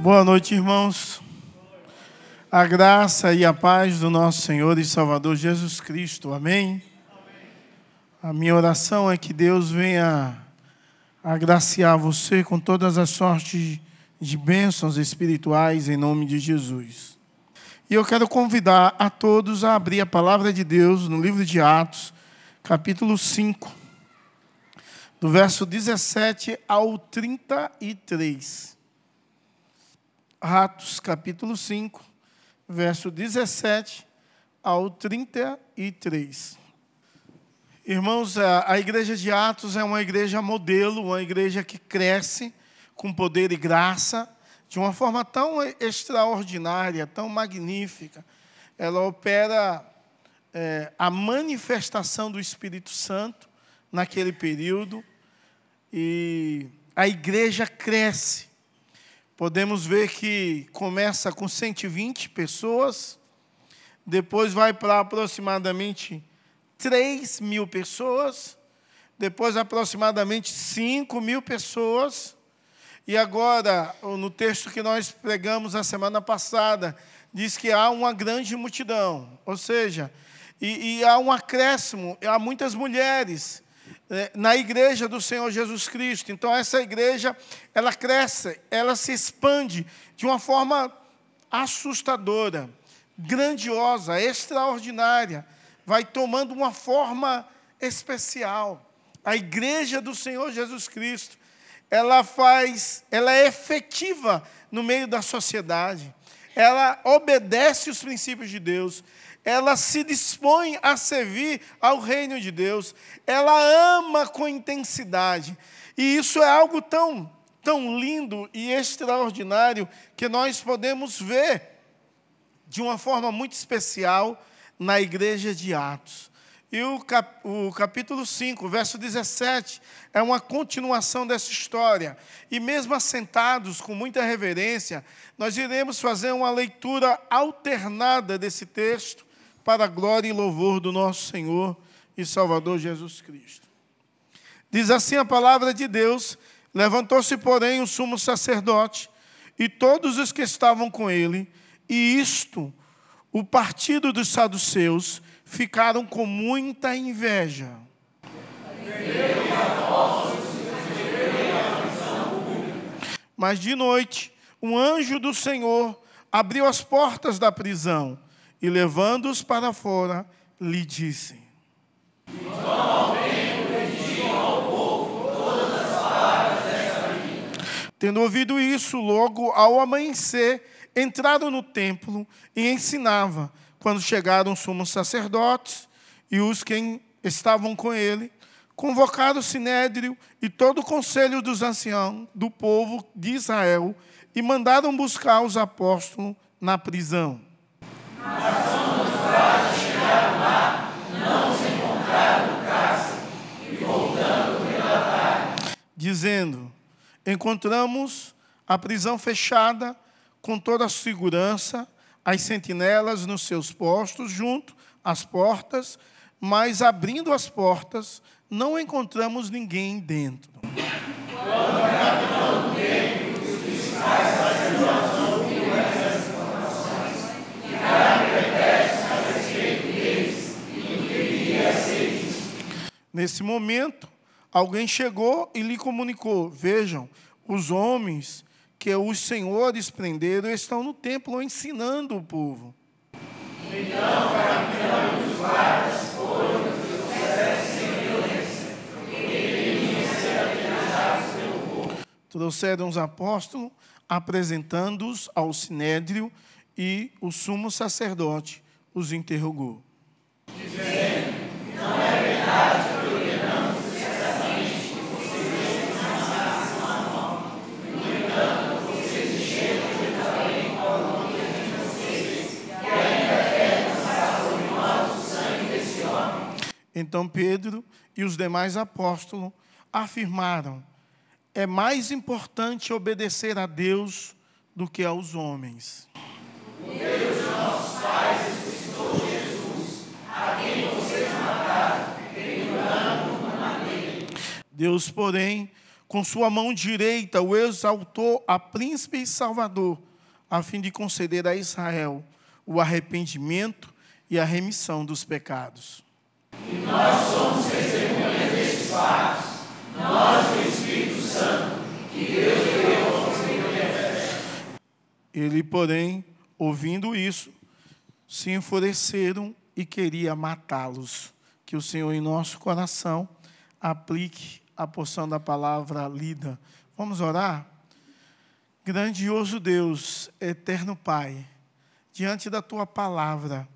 Boa noite, irmãos. A graça e a paz do nosso Senhor e Salvador Jesus Cristo. Amém. A minha oração é que Deus venha agraciar você com todas as sortes de bênçãos espirituais em nome de Jesus. E eu quero convidar a todos a abrir a palavra de Deus no livro de Atos, capítulo 5, do verso 17 ao 33. Atos, capítulo 5, verso 17 ao 33. Irmãos, a igreja de Atos é uma igreja modelo, uma igreja que cresce com poder e graça, de uma forma tão extraordinária, tão magnífica. Ela opera é, a manifestação do Espírito Santo naquele período e a igreja cresce podemos ver que começa com 120 pessoas, depois vai para aproximadamente 3 mil pessoas, depois aproximadamente 5 mil pessoas, e agora, no texto que nós pregamos a semana passada, diz que há uma grande multidão, ou seja, e, e há um acréscimo, há muitas mulheres, na igreja do Senhor Jesus Cristo. Então essa igreja, ela cresce, ela se expande de uma forma assustadora, grandiosa, extraordinária, vai tomando uma forma especial. A igreja do Senhor Jesus Cristo, ela faz, ela é efetiva no meio da sociedade. Ela obedece os princípios de Deus ela se dispõe a servir ao reino de Deus, ela ama com intensidade. E isso é algo tão, tão lindo e extraordinário que nós podemos ver de uma forma muito especial na igreja de Atos. E o, cap, o capítulo 5, verso 17, é uma continuação dessa história. E mesmo assentados com muita reverência, nós iremos fazer uma leitura alternada desse texto, para a glória e louvor do nosso Senhor e Salvador Jesus Cristo. Diz assim a palavra de Deus: Levantou-se, porém, o sumo sacerdote e todos os que estavam com ele, e isto, o partido dos saduceus, ficaram com muita inveja. Mas de noite, um anjo do Senhor abriu as portas da prisão e levando-os para fora, lhe disse: Tendo ouvido isso, logo ao amanhecer, entraram no templo e ensinava. Quando chegaram os sumos sacerdotes e os que estavam com ele, convocaram o sinédrio e todo o conselho dos anciãos do povo de Israel e mandaram buscar os apóstolos na prisão. Dizendo: Encontramos a prisão fechada com toda a segurança, as sentinelas nos seus postos, junto às portas, mas abrindo as portas, não encontramos ninguém dentro. Quando a capitão dentro, os sacerdotes Nesse momento, alguém chegou e lhe comunicou: Vejam, os homens que os senhores prenderam estão no templo ensinando o povo. Então. Trouxeram os apóstolos, apresentando-os ao sinédrio, e o sumo sacerdote os interrogou. Dizendo, não é verdade Então Pedro e os demais apóstolos afirmaram: é mais importante obedecer a Deus do que aos homens. O Deus de nossos pais ressuscitou Jesus, a quem vocês mataram. Deus, porém, Com sua mão direita o exaltou a príncipe e salvador, a fim de conceder a Israel o arrependimento e a remissão dos pecados. E nós somos testemunhas destes fatos, nós e o Espírito Santo, que Deus deu aos Ele, porém, ouvindo isso, se enfureceram e queria matá-los. Que o Senhor, em nosso coração, aplique a porção da palavra lida. Vamos orar? Grandioso Deus, eterno Pai, diante da tua palavra,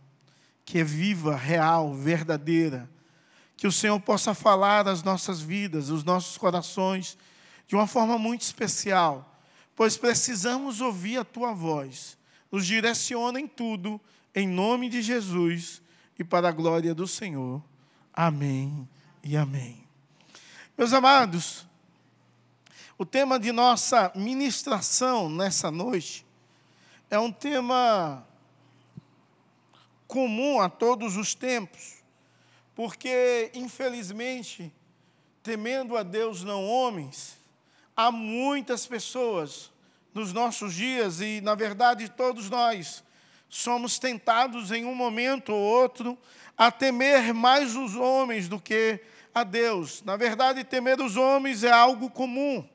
que é viva, real, verdadeira, que o Senhor possa falar às nossas vidas, aos nossos corações, de uma forma muito especial, pois precisamos ouvir a tua voz. Nos direciona em tudo, em nome de Jesus e para a glória do Senhor. Amém e amém. Meus amados, o tema de nossa ministração nessa noite é um tema comum a todos os tempos, porque, infelizmente, temendo a Deus, não homens, há muitas pessoas nos nossos dias, e na verdade todos nós somos tentados em um momento ou outro a temer mais os homens do que a Deus. Na verdade, temer os homens é algo comum.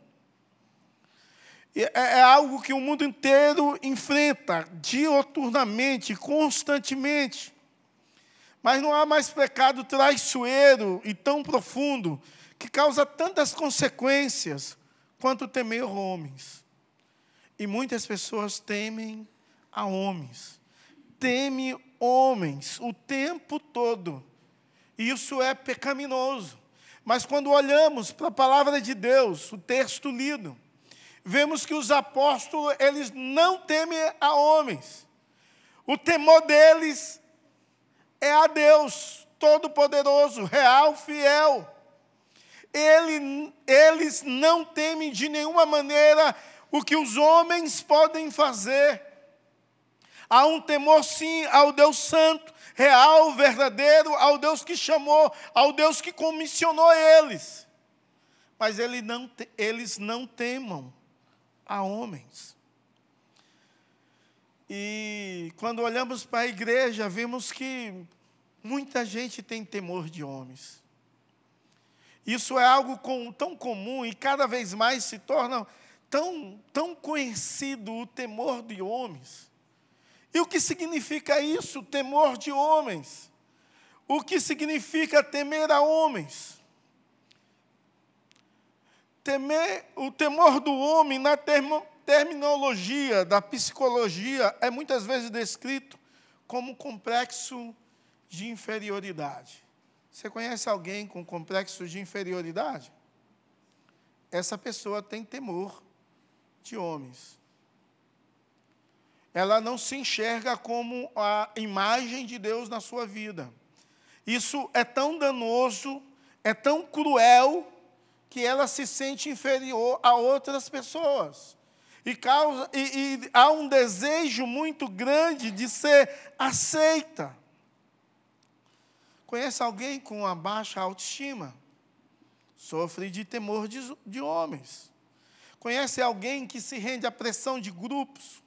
É, é algo que o mundo inteiro enfrenta dioturnamente, constantemente. Mas não há mais pecado traiçoeiro e tão profundo que causa tantas consequências quanto temer homens. E muitas pessoas temem a homens. Teme homens o tempo todo. Isso é pecaminoso. Mas quando olhamos para a palavra de Deus, o texto lido, vemos que os apóstolos, eles não temem a homens. O temor deles é a Deus Todo-Poderoso, real, fiel. Ele, eles não temem de nenhuma maneira o que os homens podem fazer. Há um temor, sim, ao Deus Santo, real, verdadeiro, ao Deus que chamou, ao Deus que comissionou eles. Mas ele não, eles não temam a homens. E quando olhamos para a igreja, vemos que muita gente tem temor de homens. Isso é algo com, tão comum e cada vez mais se torna tão, tão conhecido o temor de homens e o que significa isso, temor de homens? O que significa temer a homens? Temer, o temor do homem, na termo, terminologia da psicologia, é muitas vezes descrito como complexo de inferioridade. Você conhece alguém com complexo de inferioridade? Essa pessoa tem temor de homens ela não se enxerga como a imagem de Deus na sua vida. Isso é tão danoso, é tão cruel, que ela se sente inferior a outras pessoas. E, causa, e, e há um desejo muito grande de ser aceita. Conhece alguém com uma baixa autoestima? Sofre de temor de, de homens. Conhece alguém que se rende à pressão de grupos?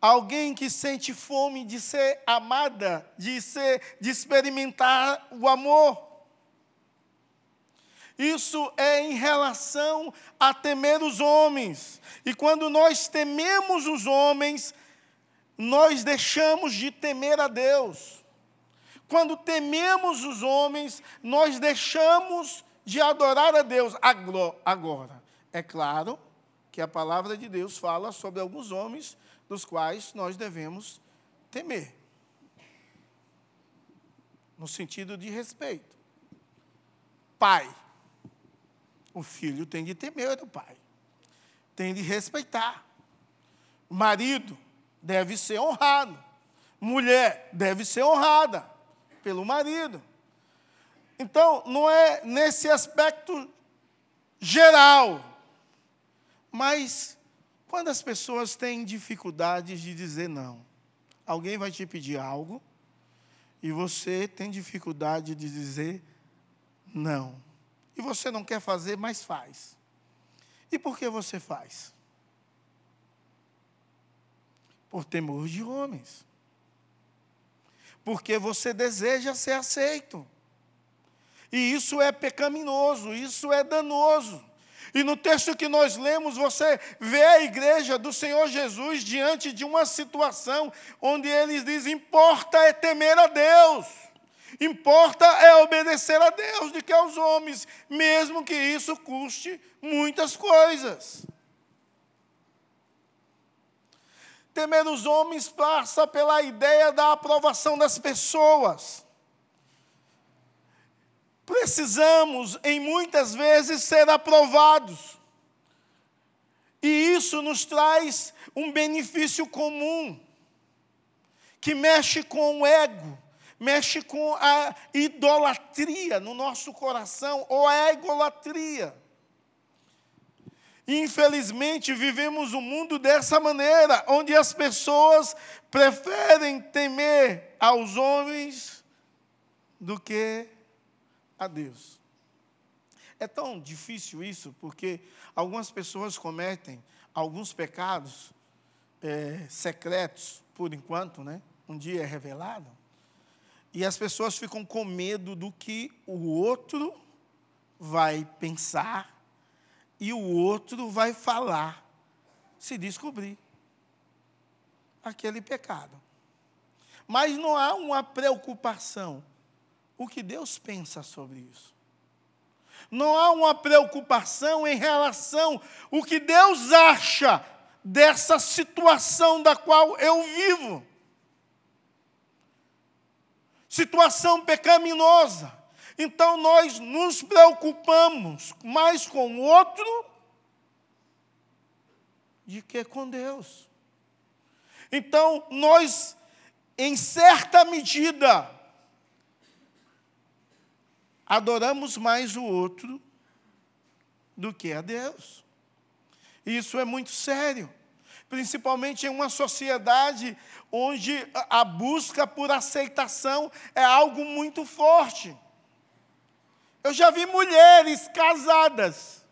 Alguém que sente fome de ser amada, de, ser, de experimentar o amor. Isso é em relação a temer os homens. E quando nós tememos os homens, nós deixamos de temer a Deus. Quando tememos os homens, nós deixamos de adorar a Deus. Agora, é claro que a palavra de Deus fala sobre alguns homens dos quais nós devemos temer. No sentido de respeito. Pai. O filho tem de temer do pai. Tem de respeitar. marido deve ser honrado. Mulher deve ser honrada pelo marido. Então, não é nesse aspecto geral, mas quando as pessoas têm dificuldades de dizer não, alguém vai te pedir algo e você tem dificuldade de dizer não. E você não quer fazer, mas faz. E por que você faz? Por temor de homens. Porque você deseja ser aceito. E isso é pecaminoso, isso é danoso. E no texto que nós lemos, você vê a igreja do Senhor Jesus diante de uma situação onde eles dizem: importa é temer a Deus, importa é obedecer a Deus do que aos homens, mesmo que isso custe muitas coisas. Temer os homens passa pela ideia da aprovação das pessoas. Precisamos, em muitas vezes, ser aprovados. E isso nos traz um benefício comum, que mexe com o ego, mexe com a idolatria no nosso coração, ou a egolatria. Infelizmente, vivemos um mundo dessa maneira, onde as pessoas preferem temer aos homens do que a Deus. É tão difícil isso, porque algumas pessoas cometem alguns pecados é, secretos, por enquanto, né? Um dia é revelado. E as pessoas ficam com medo do que o outro vai pensar e o outro vai falar, se descobrir aquele pecado. Mas não há uma preocupação o que Deus pensa sobre isso. Não há uma preocupação em relação o que Deus acha dessa situação da qual eu vivo. Situação pecaminosa. Então nós nos preocupamos mais com o outro de que com Deus. Então nós, em certa medida, adoramos mais o outro do que a Deus. Isso é muito sério, principalmente em uma sociedade onde a busca por aceitação é algo muito forte. Eu já vi mulheres casadas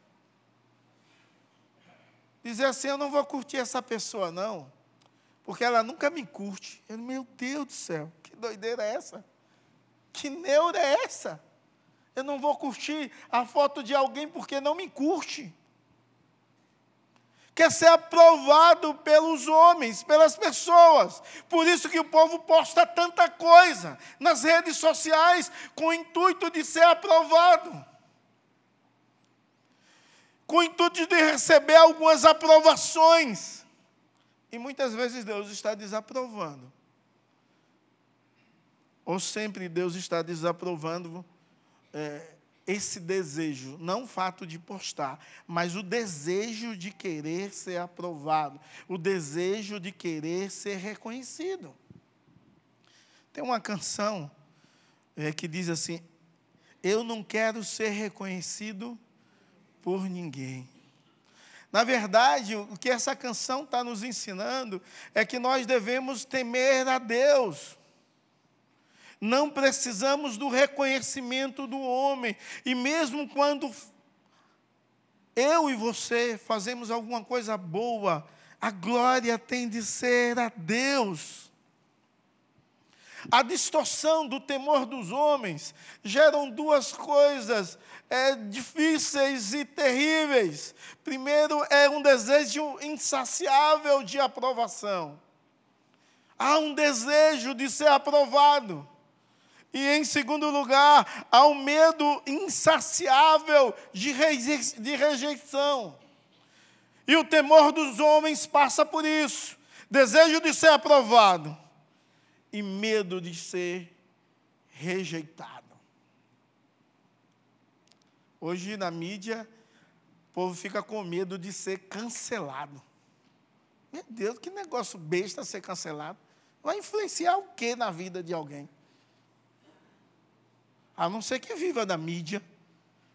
dizer assim: Eu não vou curtir essa pessoa, não, porque ela nunca me curte. Eu, meu Deus do céu, que doideira é essa? Que neura é essa? Eu não vou curtir a foto de alguém porque não me curte. Quer ser aprovado pelos homens, pelas pessoas. Por isso que o povo posta tanta coisa nas redes sociais com o intuito de ser aprovado. Com o intuito de receber algumas aprovações. E muitas vezes Deus está desaprovando. Ou sempre Deus está desaprovando é, esse desejo, não o fato de postar, mas o desejo de querer ser aprovado, o desejo de querer ser reconhecido. Tem uma canção é, que diz assim: Eu não quero ser reconhecido por ninguém. Na verdade, o que essa canção está nos ensinando é que nós devemos temer a Deus não precisamos do reconhecimento do homem. E mesmo quando eu e você fazemos alguma coisa boa, a glória tem de ser a Deus. A distorção do temor dos homens geram duas coisas é, difíceis e terríveis. Primeiro, é um desejo insaciável de aprovação. Há um desejo de ser aprovado. E em segundo lugar, há um medo insaciável de, de rejeição. E o temor dos homens passa por isso: desejo de ser aprovado e medo de ser rejeitado. Hoje na mídia, o povo fica com medo de ser cancelado. Meu Deus, que negócio besta ser cancelado. Vai influenciar o que na vida de alguém? A não ser que viva da mídia.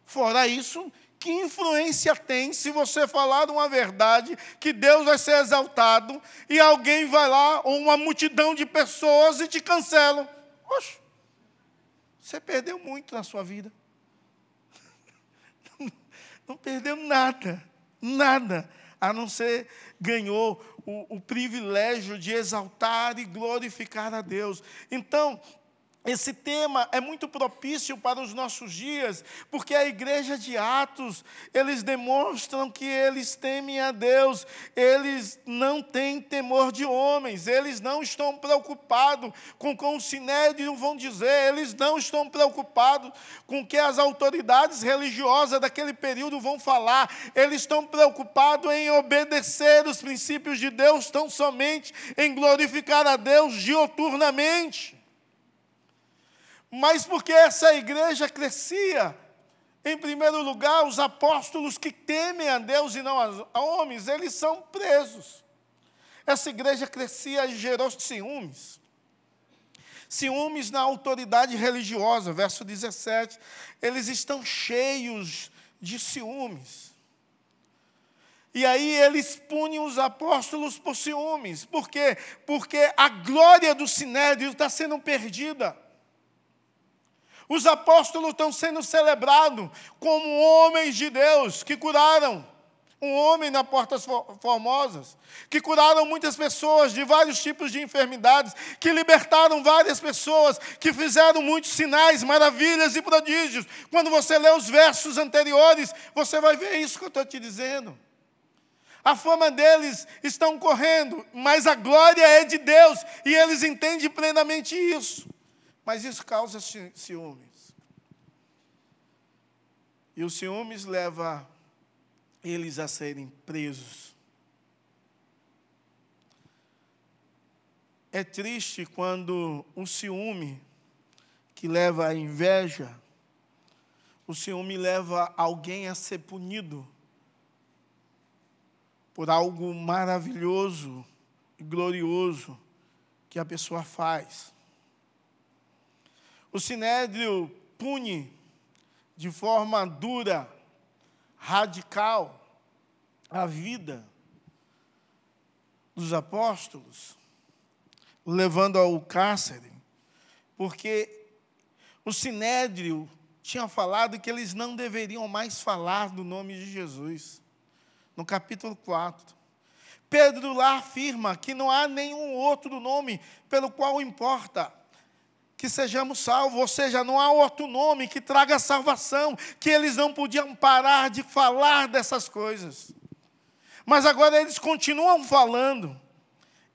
Fora isso, que influência tem se você falar uma verdade que Deus vai ser exaltado e alguém vai lá, ou uma multidão de pessoas e te cancelam? Oxe, você perdeu muito na sua vida. Não, não perdeu nada. Nada, a não ser ganhou o, o privilégio de exaltar e glorificar a Deus. Então, esse tema é muito propício para os nossos dias, porque a igreja de Atos, eles demonstram que eles temem a Deus, eles não têm temor de homens, eles não estão preocupados com o que o sinédrio vão dizer, eles não estão preocupados com o que as autoridades religiosas daquele período vão falar, eles estão preocupados em obedecer os princípios de Deus, tão somente em glorificar a Deus dioturnamente mas porque essa igreja crescia, em primeiro lugar, os apóstolos que temem a Deus e não a homens, eles são presos. Essa igreja crescia e gerou ciúmes. Ciúmes na autoridade religiosa, verso 17. Eles estão cheios de ciúmes. E aí eles punem os apóstolos por ciúmes. Por quê? Porque a glória do sinédrio está sendo perdida. Os apóstolos estão sendo celebrados como homens de Deus que curaram. Um homem na Portas Formosas, que curaram muitas pessoas de vários tipos de enfermidades, que libertaram várias pessoas, que fizeram muitos sinais, maravilhas e prodígios. Quando você lê os versos anteriores, você vai ver isso que eu estou te dizendo. A fama deles estão correndo, mas a glória é de Deus, e eles entendem plenamente isso. Mas isso causa ciúmes. E os ciúmes leva eles a serem presos. É triste quando o ciúme que leva à inveja, o ciúme leva alguém a ser punido por algo maravilhoso e glorioso que a pessoa faz. O sinédrio pune de forma dura, radical, a vida dos apóstolos, levando ao cárcere, porque o sinédrio tinha falado que eles não deveriam mais falar do nome de Jesus. No capítulo 4. Pedro lá afirma que não há nenhum outro nome pelo qual importa que sejamos salvos, ou seja, não há outro nome que traga salvação, que eles não podiam parar de falar dessas coisas. Mas agora eles continuam falando,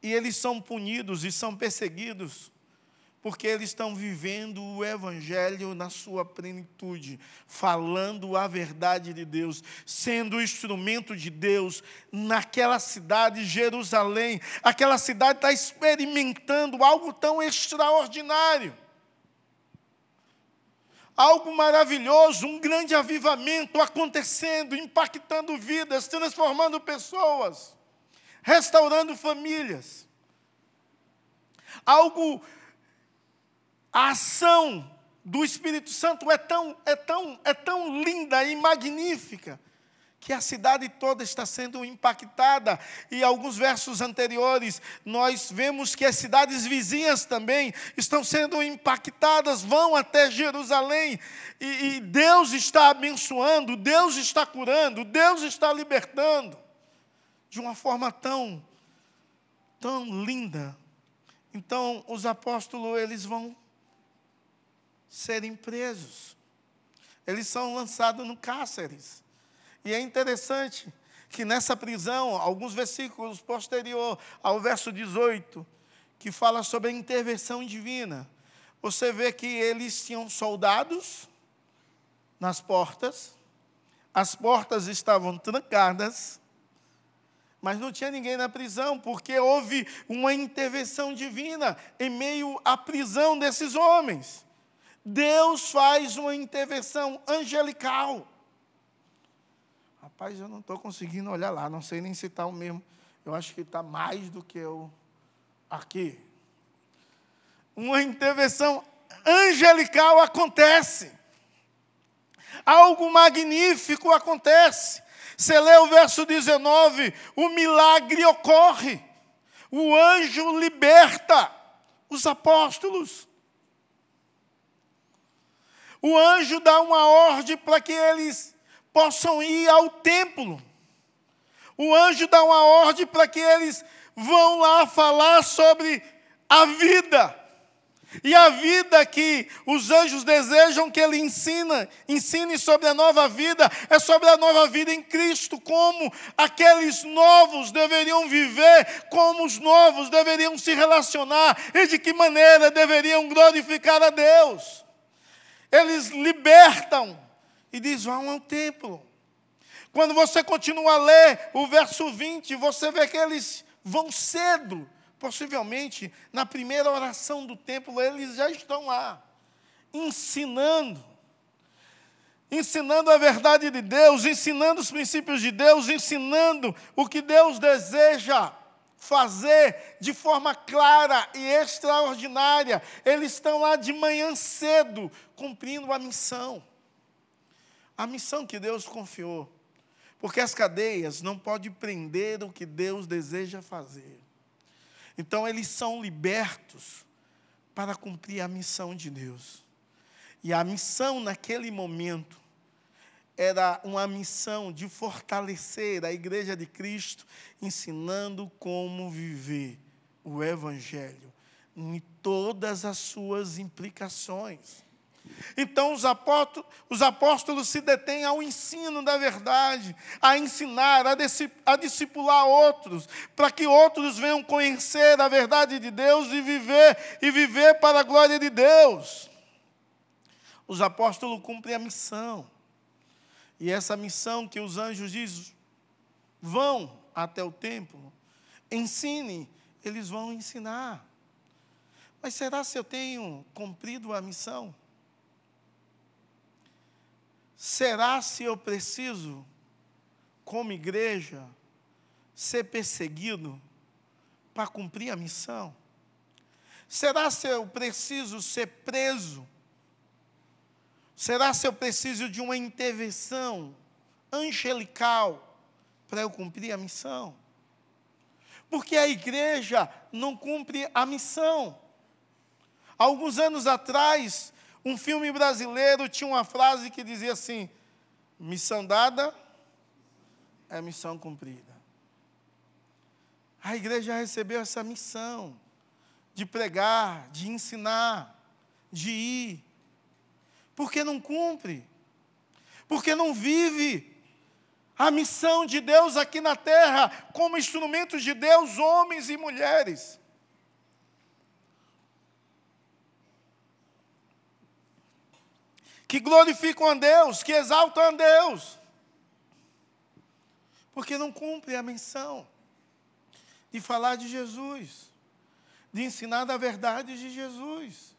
e eles são punidos e são perseguidos porque eles estão vivendo o Evangelho na sua plenitude, falando a verdade de Deus, sendo instrumento de Deus naquela cidade, Jerusalém. Aquela cidade está experimentando algo tão extraordinário. Algo maravilhoso, um grande avivamento acontecendo, impactando vidas, transformando pessoas, restaurando famílias. Algo a ação do Espírito Santo é tão, é tão, é tão linda e magnífica que a cidade toda está sendo impactada. E alguns versos anteriores, nós vemos que as cidades vizinhas também estão sendo impactadas, vão até Jerusalém. E, e Deus está abençoando, Deus está curando, Deus está libertando. De uma forma tão, tão linda. Então, os apóstolos, eles vão serem presos. Eles são lançados no cárceres. E é interessante que nessa prisão, alguns versículos posterior ao verso 18, que fala sobre a intervenção divina, você vê que eles tinham soldados nas portas, as portas estavam trancadas, mas não tinha ninguém na prisão, porque houve uma intervenção divina em meio à prisão desses homens. Deus faz uma intervenção angelical. Rapaz, eu não estou conseguindo olhar lá, não sei nem se está o mesmo. Eu acho que está mais do que eu aqui. Uma intervenção angelical acontece. Algo magnífico acontece. Você lê o verso 19, o milagre ocorre. O anjo liberta os apóstolos. O anjo dá uma ordem para que eles possam ir ao templo. o anjo dá uma ordem para que eles vão lá falar sobre a vida. E a vida que os anjos desejam que ele ensina, ensine sobre a nova vida, é sobre a nova vida em Cristo, como aqueles novos deveriam viver, como os novos deveriam se relacionar e de que maneira deveriam glorificar a Deus. Eles libertam e diz: vão ao templo. Quando você continua a ler o verso 20, você vê que eles vão cedo Possivelmente, na primeira oração do templo, eles já estão lá, ensinando. Ensinando a verdade de Deus, ensinando os princípios de Deus, ensinando o que Deus deseja fazer de forma clara e extraordinária. Eles estão lá de manhã cedo, cumprindo a missão. A missão que Deus confiou. Porque as cadeias não podem prender o que Deus deseja fazer. Então, eles são libertos para cumprir a missão de Deus. E a missão naquele momento era uma missão de fortalecer a igreja de Cristo, ensinando como viver o Evangelho em todas as suas implicações. Então os apóstolos, os apóstolos se detêm ao ensino da verdade, a ensinar, a, a discipular outros, para que outros venham conhecer a verdade de Deus e viver e viver para a glória de Deus. Os apóstolos cumprem a missão. E essa missão que os anjos dizem, vão até o templo, ensine, eles vão ensinar. Mas será se eu tenho cumprido a missão? Será se eu preciso, como igreja, ser perseguido para cumprir a missão? Será se eu preciso ser preso? Será se eu preciso de uma intervenção angelical para eu cumprir a missão? Porque a igreja não cumpre a missão. Alguns anos atrás, um filme brasileiro tinha uma frase que dizia assim: missão dada é missão cumprida. A igreja recebeu essa missão de pregar, de ensinar, de ir. Porque não cumpre, porque não vive a missão de Deus aqui na terra como instrumentos de Deus, homens e mulheres. que glorificam a Deus, que exaltam a Deus, porque não cumpre a menção de falar de Jesus, de ensinar da verdade de Jesus,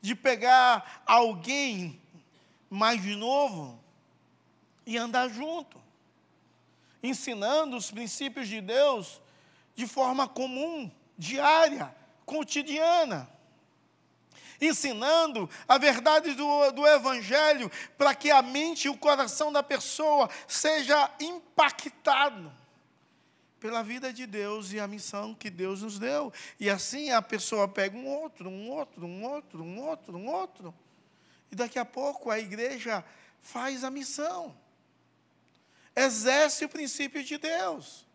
de pegar alguém mais novo e andar junto, ensinando os princípios de Deus de forma comum, diária, cotidiana ensinando a verdade do, do Evangelho, para que a mente e o coração da pessoa seja impactado pela vida de Deus e a missão que Deus nos deu. E assim a pessoa pega um outro, um outro, um outro, um outro, um outro. E daqui a pouco a igreja faz a missão. Exerce o princípio de Deus.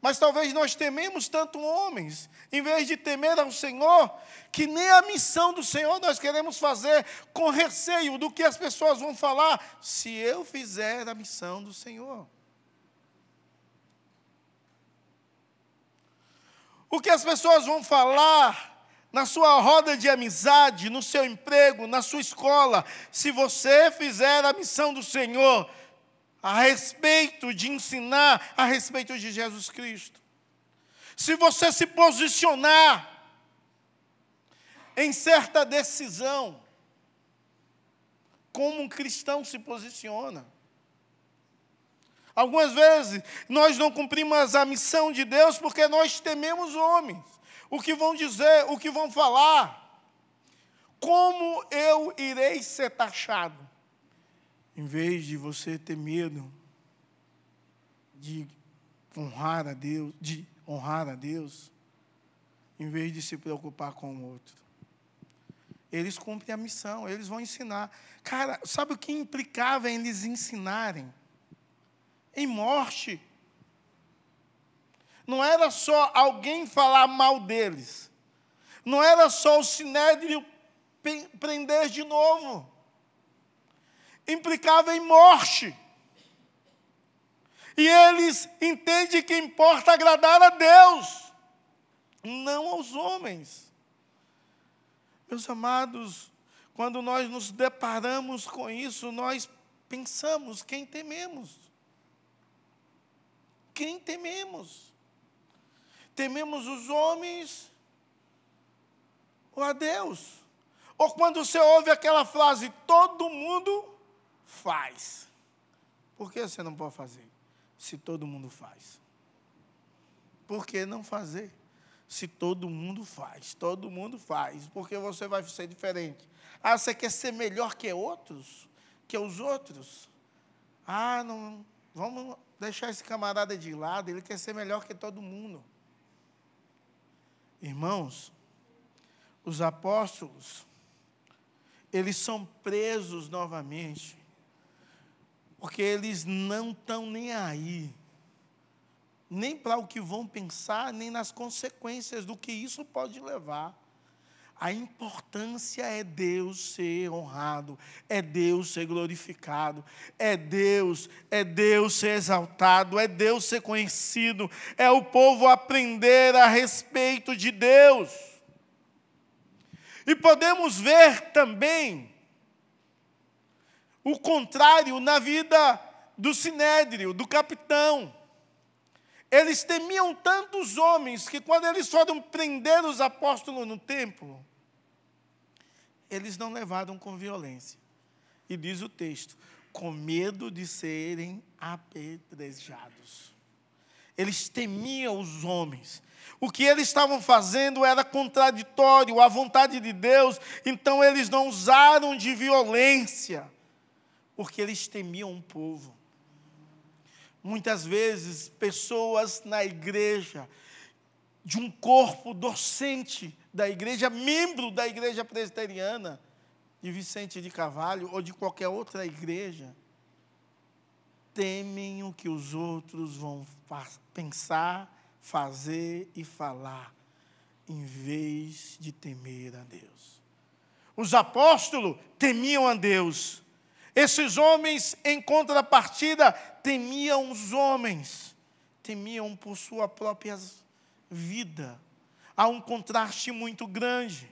Mas talvez nós tememos tanto homens, em vez de temer ao Senhor, que nem a missão do Senhor nós queremos fazer com receio do que as pessoas vão falar se eu fizer a missão do Senhor. O que as pessoas vão falar na sua roda de amizade, no seu emprego, na sua escola, se você fizer a missão do Senhor, a respeito de ensinar a respeito de Jesus Cristo. Se você se posicionar em certa decisão, como um cristão se posiciona. Algumas vezes nós não cumprimos a missão de Deus porque nós tememos homens, o que vão dizer, o que vão falar. Como eu irei ser taxado? Em vez de você ter medo de honrar a Deus, de honrar a Deus, em vez de se preocupar com o outro. Eles cumprem a missão, eles vão ensinar. Cara, sabe o que implicava em eles ensinarem? Em morte. Não era só alguém falar mal deles. Não era só o sinédrio prender de novo. Implicava em morte. E eles entendem que importa agradar a Deus, não aos homens. Meus amados, quando nós nos deparamos com isso, nós pensamos quem tememos. Quem tememos? Tememos os homens ou a Deus? Ou quando você ouve aquela frase, todo mundo faz. Por que você não pode fazer? Se todo mundo faz. Por que não fazer? Se todo mundo faz, todo mundo faz, porque você vai ser diferente. Ah, você quer ser melhor que outros? Que os outros? Ah, não, vamos deixar esse camarada de lado, ele quer ser melhor que todo mundo. Irmãos, os apóstolos, eles são presos novamente, porque eles não estão nem aí, nem para o que vão pensar, nem nas consequências do que isso pode levar. A importância é Deus ser honrado, é Deus ser glorificado, é Deus, é Deus ser exaltado, é Deus ser conhecido, é o povo aprender a respeito de Deus. E podemos ver também o contrário na vida do sinédrio, do capitão. Eles temiam tantos homens que quando eles foram prender os apóstolos no templo, eles não levaram com violência. E diz o texto, com medo de serem apedrejados. Eles temiam os homens. O que eles estavam fazendo era contraditório à vontade de Deus, então eles não usaram de violência, porque eles temiam o povo. Muitas vezes, pessoas na igreja, de um corpo docente da igreja, membro da igreja presbiteriana, de Vicente de Carvalho ou de qualquer outra igreja, temem o que os outros vão pensar, fazer e falar, em vez de temer a Deus. Os apóstolos temiam a Deus. Esses homens, em contrapartida, temiam os homens, temiam por sua própria vida. Há um contraste muito grande.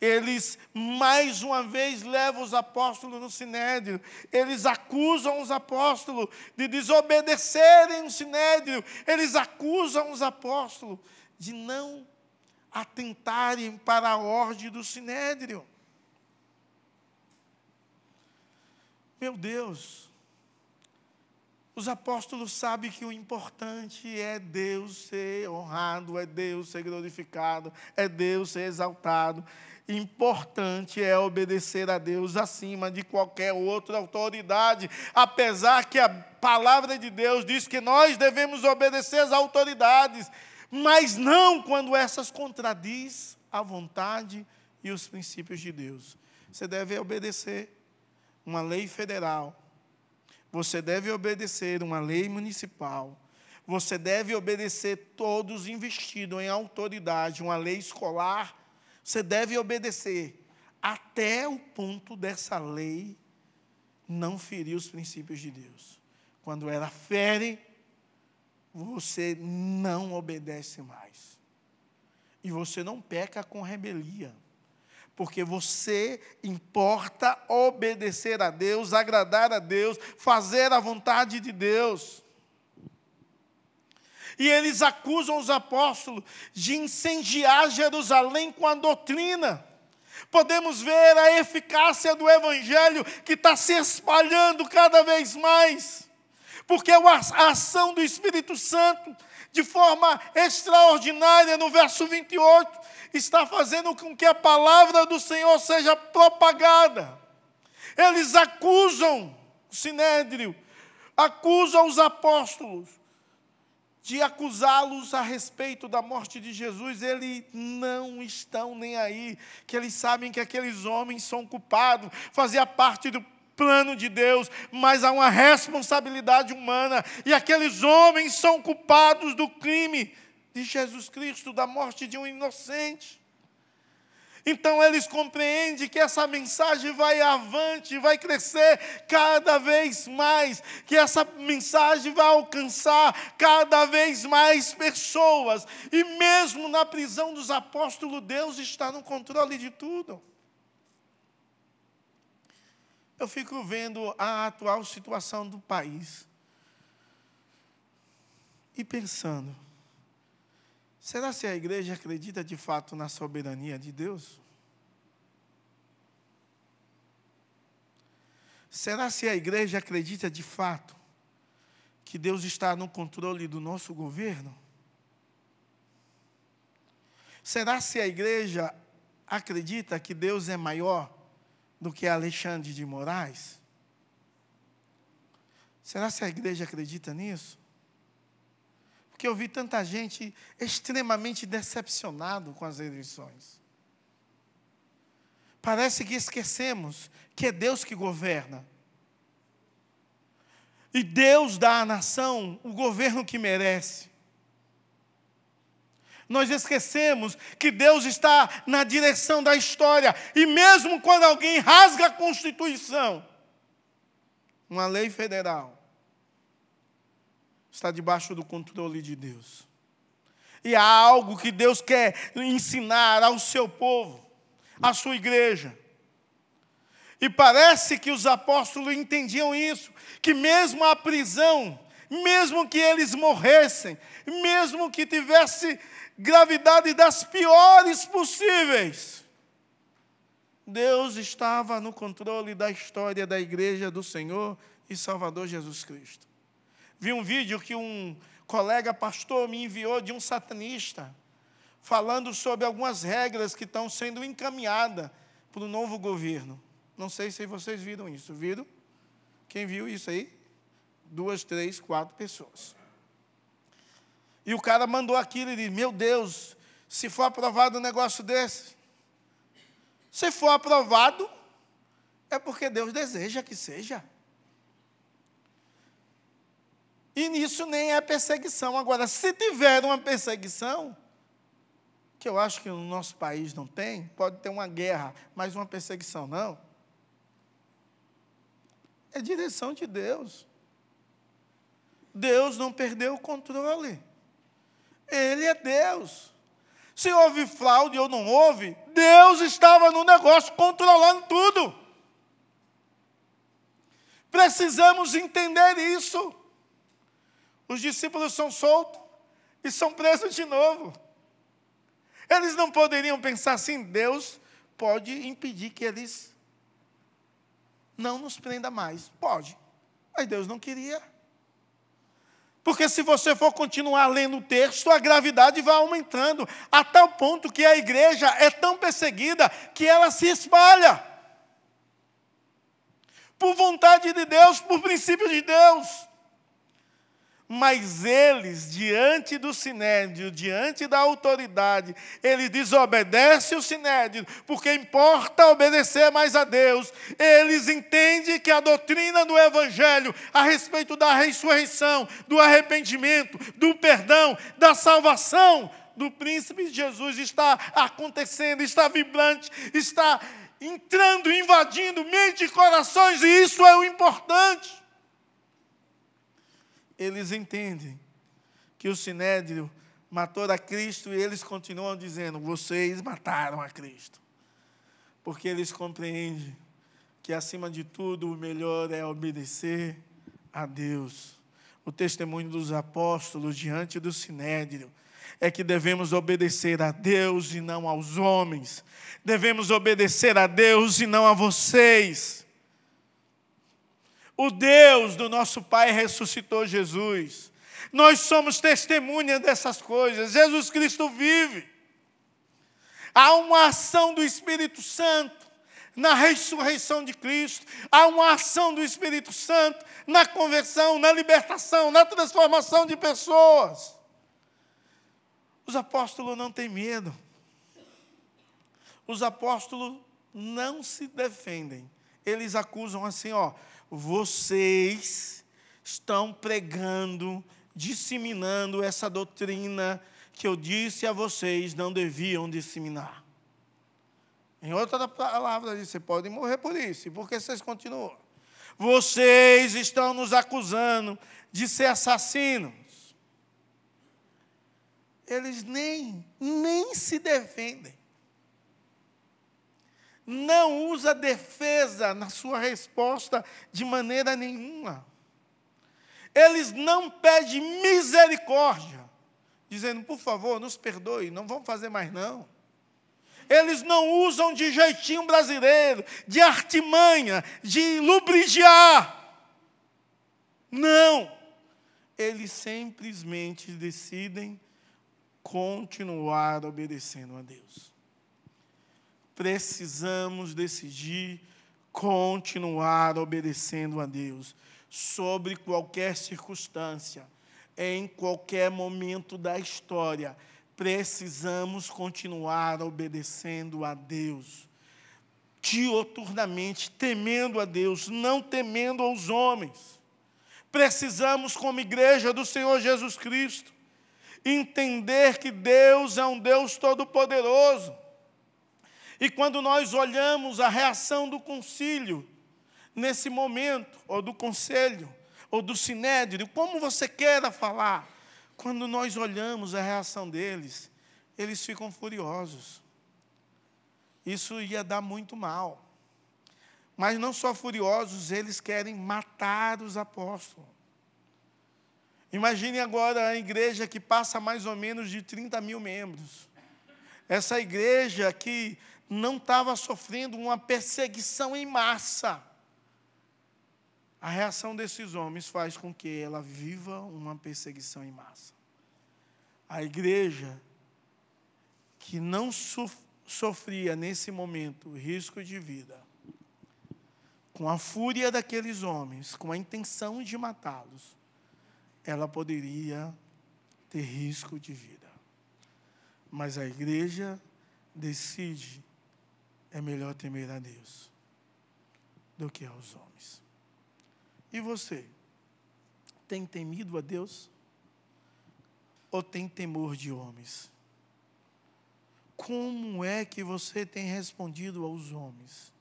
Eles, mais uma vez, levam os apóstolos no sinédrio. Eles acusam os apóstolos de desobedecerem o sinédrio. Eles acusam os apóstolos de não atentarem para a ordem do sinédrio. Meu Deus, os apóstolos sabem que o importante é Deus ser honrado, é Deus ser glorificado, é Deus ser exaltado. Importante é obedecer a Deus acima de qualquer outra autoridade, apesar que a palavra de Deus diz que nós devemos obedecer às autoridades, mas não quando essas contradiz a vontade e os princípios de Deus. Você deve obedecer uma lei federal, você deve obedecer uma lei municipal. Você deve obedecer todos investidos em autoridade, uma lei escolar. Você deve obedecer até o ponto dessa lei não ferir os princípios de Deus. Quando ela fere, você não obedece mais. E você não peca com rebelia porque você importa obedecer a Deus, agradar a Deus, fazer a vontade de Deus. E eles acusam os apóstolos de incendiar Jerusalém com a doutrina. Podemos ver a eficácia do Evangelho que está se espalhando cada vez mais, porque a ação do Espírito Santo, de forma extraordinária, no verso 28, está fazendo com que a palavra do Senhor seja propagada. Eles acusam o sinédrio, acusam os apóstolos de acusá-los a respeito da morte de Jesus, eles não estão nem aí, que eles sabem que aqueles homens são culpados, fazia parte do plano de Deus, mas há uma responsabilidade humana, e aqueles homens são culpados do crime de Jesus Cristo, da morte de um inocente. Então eles compreendem que essa mensagem vai avante, vai crescer cada vez mais, que essa mensagem vai alcançar cada vez mais pessoas. E mesmo na prisão dos apóstolos, Deus está no controle de tudo. Eu fico vendo a atual situação do país e pensando, Será se a igreja acredita de fato na soberania de Deus? Será se a igreja acredita de fato que Deus está no controle do nosso governo? Será se a igreja acredita que Deus é maior do que Alexandre de Moraes? Será se a igreja acredita nisso? Porque eu vi tanta gente extremamente decepcionado com as eleições. Parece que esquecemos que é Deus que governa. E Deus dá à nação o governo que merece. Nós esquecemos que Deus está na direção da história. E mesmo quando alguém rasga a Constituição, uma lei federal, está debaixo do controle de Deus. E há algo que Deus quer ensinar ao seu povo, à sua igreja. E parece que os apóstolos entendiam isso, que mesmo a prisão, mesmo que eles morressem, mesmo que tivesse gravidade das piores possíveis, Deus estava no controle da história da igreja do Senhor e Salvador Jesus Cristo. Vi um vídeo que um colega pastor me enviou de um satanista, falando sobre algumas regras que estão sendo encaminhadas para o novo governo. Não sei se vocês viram isso. Viram? Quem viu isso aí? Duas, três, quatro pessoas. E o cara mandou aquilo e disse: Meu Deus, se for aprovado um negócio desse, se for aprovado, é porque Deus deseja que seja. E nisso nem é perseguição. Agora, se tiver uma perseguição, que eu acho que no nosso país não tem, pode ter uma guerra, mas uma perseguição não. É direção de Deus. Deus não perdeu o controle. Ele é Deus. Se houve fraude ou não houve, Deus estava no negócio controlando tudo. Precisamos entender isso. Os discípulos são soltos e são presos de novo. Eles não poderiam pensar assim: Deus pode impedir que eles não nos prenda mais. Pode, mas Deus não queria. Porque se você for continuar lendo o texto, a gravidade vai aumentando, a tal ponto que a igreja é tão perseguida que ela se espalha. Por vontade de Deus, por princípio de Deus. Mas eles, diante do sinédrio, diante da autoridade, eles desobedecem o sinédrio, porque importa obedecer mais a Deus. Eles entendem que a doutrina do Evangelho a respeito da ressurreição, do arrependimento, do perdão, da salvação do príncipe Jesus está acontecendo, está vibrante, está entrando, invadindo mente e corações, e isso é o importante eles entendem que o sinédrio matou a Cristo e eles continuam dizendo: vocês mataram a Cristo. Porque eles compreendem que, acima de tudo, o melhor é obedecer a Deus. O testemunho dos apóstolos diante do sinédrio é que devemos obedecer a Deus e não aos homens. Devemos obedecer a Deus e não a vocês. O Deus do nosso Pai ressuscitou Jesus. Nós somos testemunhas dessas coisas. Jesus Cristo vive. Há uma ação do Espírito Santo na ressurreição de Cristo, há uma ação do Espírito Santo na conversão, na libertação, na transformação de pessoas. Os apóstolos não têm medo. Os apóstolos não se defendem, eles acusam assim, ó, vocês estão pregando, disseminando essa doutrina que eu disse a vocês não deviam disseminar. Em outra palavra, você pode morrer por isso. E por que vocês continuam? Vocês estão nos acusando de ser assassinos. Eles nem, nem se defendem. Não usa defesa na sua resposta de maneira nenhuma. Eles não pedem misericórdia, dizendo, por favor, nos perdoe, não vamos fazer mais não. Eles não usam de jeitinho brasileiro, de artimanha, de lubrigiar. Não. Eles simplesmente decidem continuar obedecendo a Deus. Precisamos decidir continuar obedecendo a Deus sobre qualquer circunstância, em qualquer momento da história precisamos continuar obedecendo a Deus, dioturnamente, temendo a Deus, não temendo aos homens. Precisamos, como igreja do Senhor Jesus Cristo, entender que Deus é um Deus todo-poderoso. E quando nós olhamos a reação do concílio, nesse momento, ou do conselho, ou do sinédrio, como você queira falar, quando nós olhamos a reação deles, eles ficam furiosos. Isso ia dar muito mal. Mas não só furiosos, eles querem matar os apóstolos. Imagine agora a igreja que passa mais ou menos de 30 mil membros. Essa igreja que não estava sofrendo uma perseguição em massa. A reação desses homens faz com que ela viva uma perseguição em massa. A igreja que não sofria nesse momento risco de vida, com a fúria daqueles homens, com a intenção de matá-los, ela poderia ter risco de vida. Mas a igreja decide, é melhor temer a Deus do que aos homens. E você? Tem temido a Deus? Ou tem temor de homens? Como é que você tem respondido aos homens?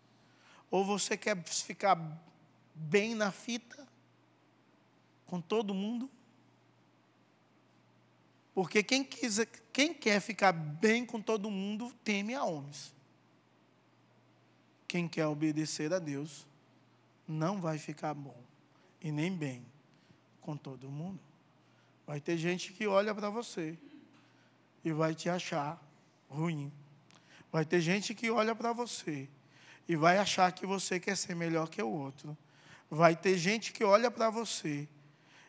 Ou você quer ficar bem na fita com todo mundo? Porque quem, quiser, quem quer ficar bem com todo mundo teme a homens. Quem quer obedecer a Deus não vai ficar bom e nem bem com todo mundo. Vai ter gente que olha para você e vai te achar ruim. Vai ter gente que olha para você e vai achar que você quer ser melhor que o outro. Vai ter gente que olha para você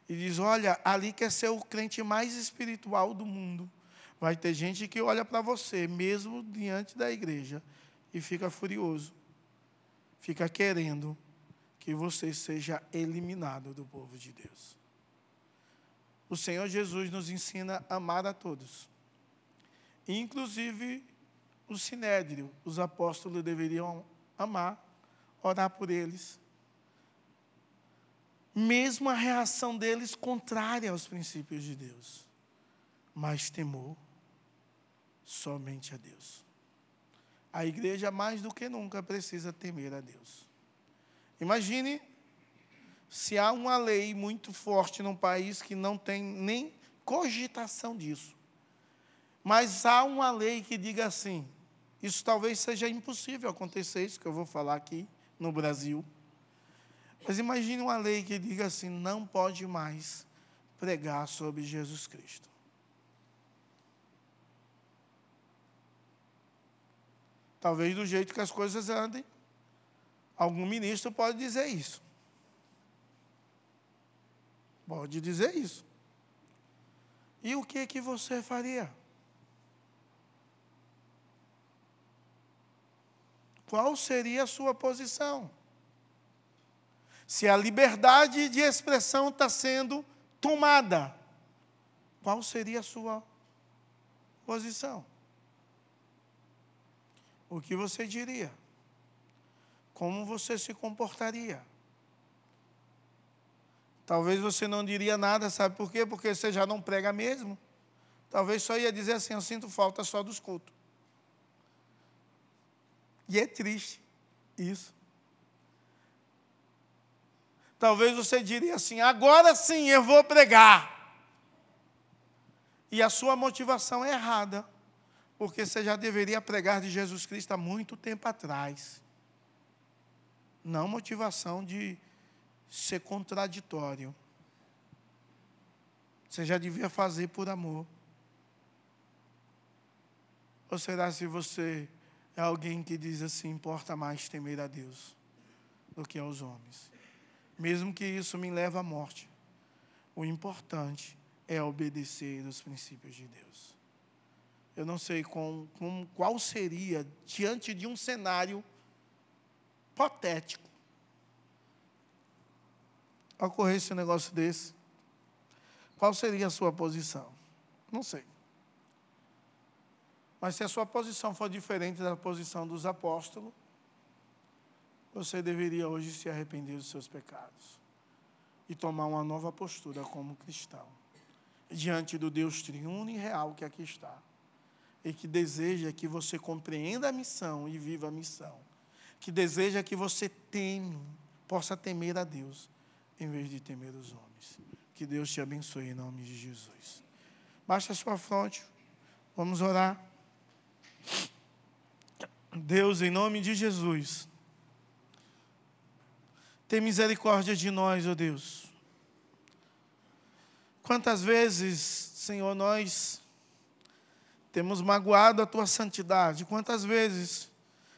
e diz: Olha, ali quer ser o crente mais espiritual do mundo. Vai ter gente que olha para você, mesmo diante da igreja, e fica furioso, fica querendo que você seja eliminado do povo de Deus. O Senhor Jesus nos ensina a amar a todos, inclusive o sinédrio. Os apóstolos deveriam amar, orar por eles. Mesmo a reação deles contrária aos princípios de Deus, mas temor somente a Deus. A igreja, mais do que nunca, precisa temer a Deus. Imagine se há uma lei muito forte num país que não tem nem cogitação disso. Mas há uma lei que diga assim: isso talvez seja impossível acontecer, isso que eu vou falar aqui no Brasil. Mas imagine uma lei que diga assim: não pode mais pregar sobre Jesus Cristo. Talvez do jeito que as coisas andem, Algum ministro pode dizer isso. Pode dizer isso. E o que que você faria? Qual seria a sua posição? Se a liberdade de expressão está sendo tomada, qual seria a sua posição? O que você diria? como você se comportaria? Talvez você não diria nada, sabe por quê? Porque você já não prega mesmo. Talvez só ia dizer assim: eu sinto falta só dos cultos. E é triste isso. Talvez você diria assim: agora sim eu vou pregar. E a sua motivação é errada, porque você já deveria pregar de Jesus Cristo há muito tempo atrás. Não motivação de ser contraditório. Você já devia fazer por amor. Ou será se você é alguém que diz assim: importa mais temer a Deus do que aos homens? Mesmo que isso me leve à morte, o importante é obedecer os princípios de Deus. Eu não sei com, com, qual seria, diante de um cenário hipotético, ocorresse um negócio desse, qual seria a sua posição? Não sei. Mas se a sua posição for diferente da posição dos apóstolos, você deveria hoje se arrepender dos seus pecados e tomar uma nova postura como cristão, diante do Deus triuno e real que aqui está, e que deseja que você compreenda a missão e viva a missão, que deseja que você teme, possa temer a Deus, em vez de temer os homens. Que Deus te abençoe em nome de Jesus. Baixa a sua fronte, vamos orar. Deus, em nome de Jesus, tem misericórdia de nós, ó oh Deus. Quantas vezes, Senhor, nós temos magoado a tua santidade? Quantas vezes,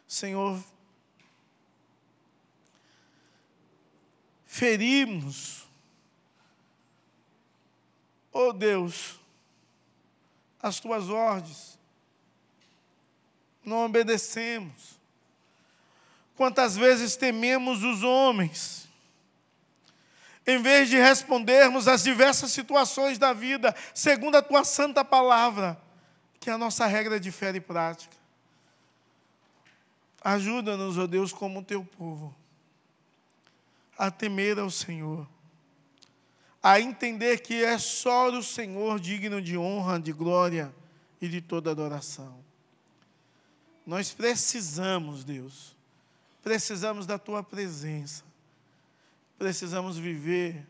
Senhor, ferimos, oh Deus, as tuas ordens? não obedecemos. Quantas vezes tememos os homens, em vez de respondermos às diversas situações da vida, segundo a tua santa palavra, que a nossa regra de fé e prática. Ajuda-nos, ó Deus, como teu povo, a temer ao Senhor, a entender que é só o Senhor digno de honra, de glória e de toda adoração. Nós precisamos, Deus, precisamos da tua presença, precisamos viver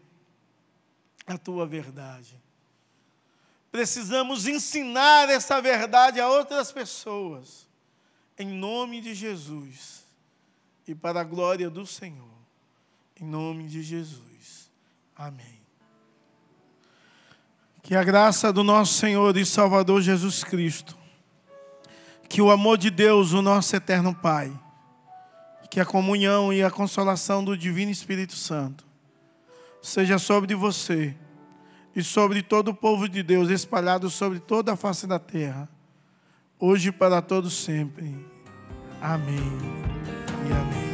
a tua verdade. Precisamos ensinar essa verdade a outras pessoas, em nome de Jesus e para a glória do Senhor, em nome de Jesus. Amém. Que a graça do nosso Senhor e Salvador Jesus Cristo que o amor de Deus, o nosso eterno Pai, que a comunhão e a consolação do Divino Espírito Santo seja sobre você e sobre todo o povo de Deus espalhado sobre toda a face da terra, hoje e para todos sempre. Amém e amém.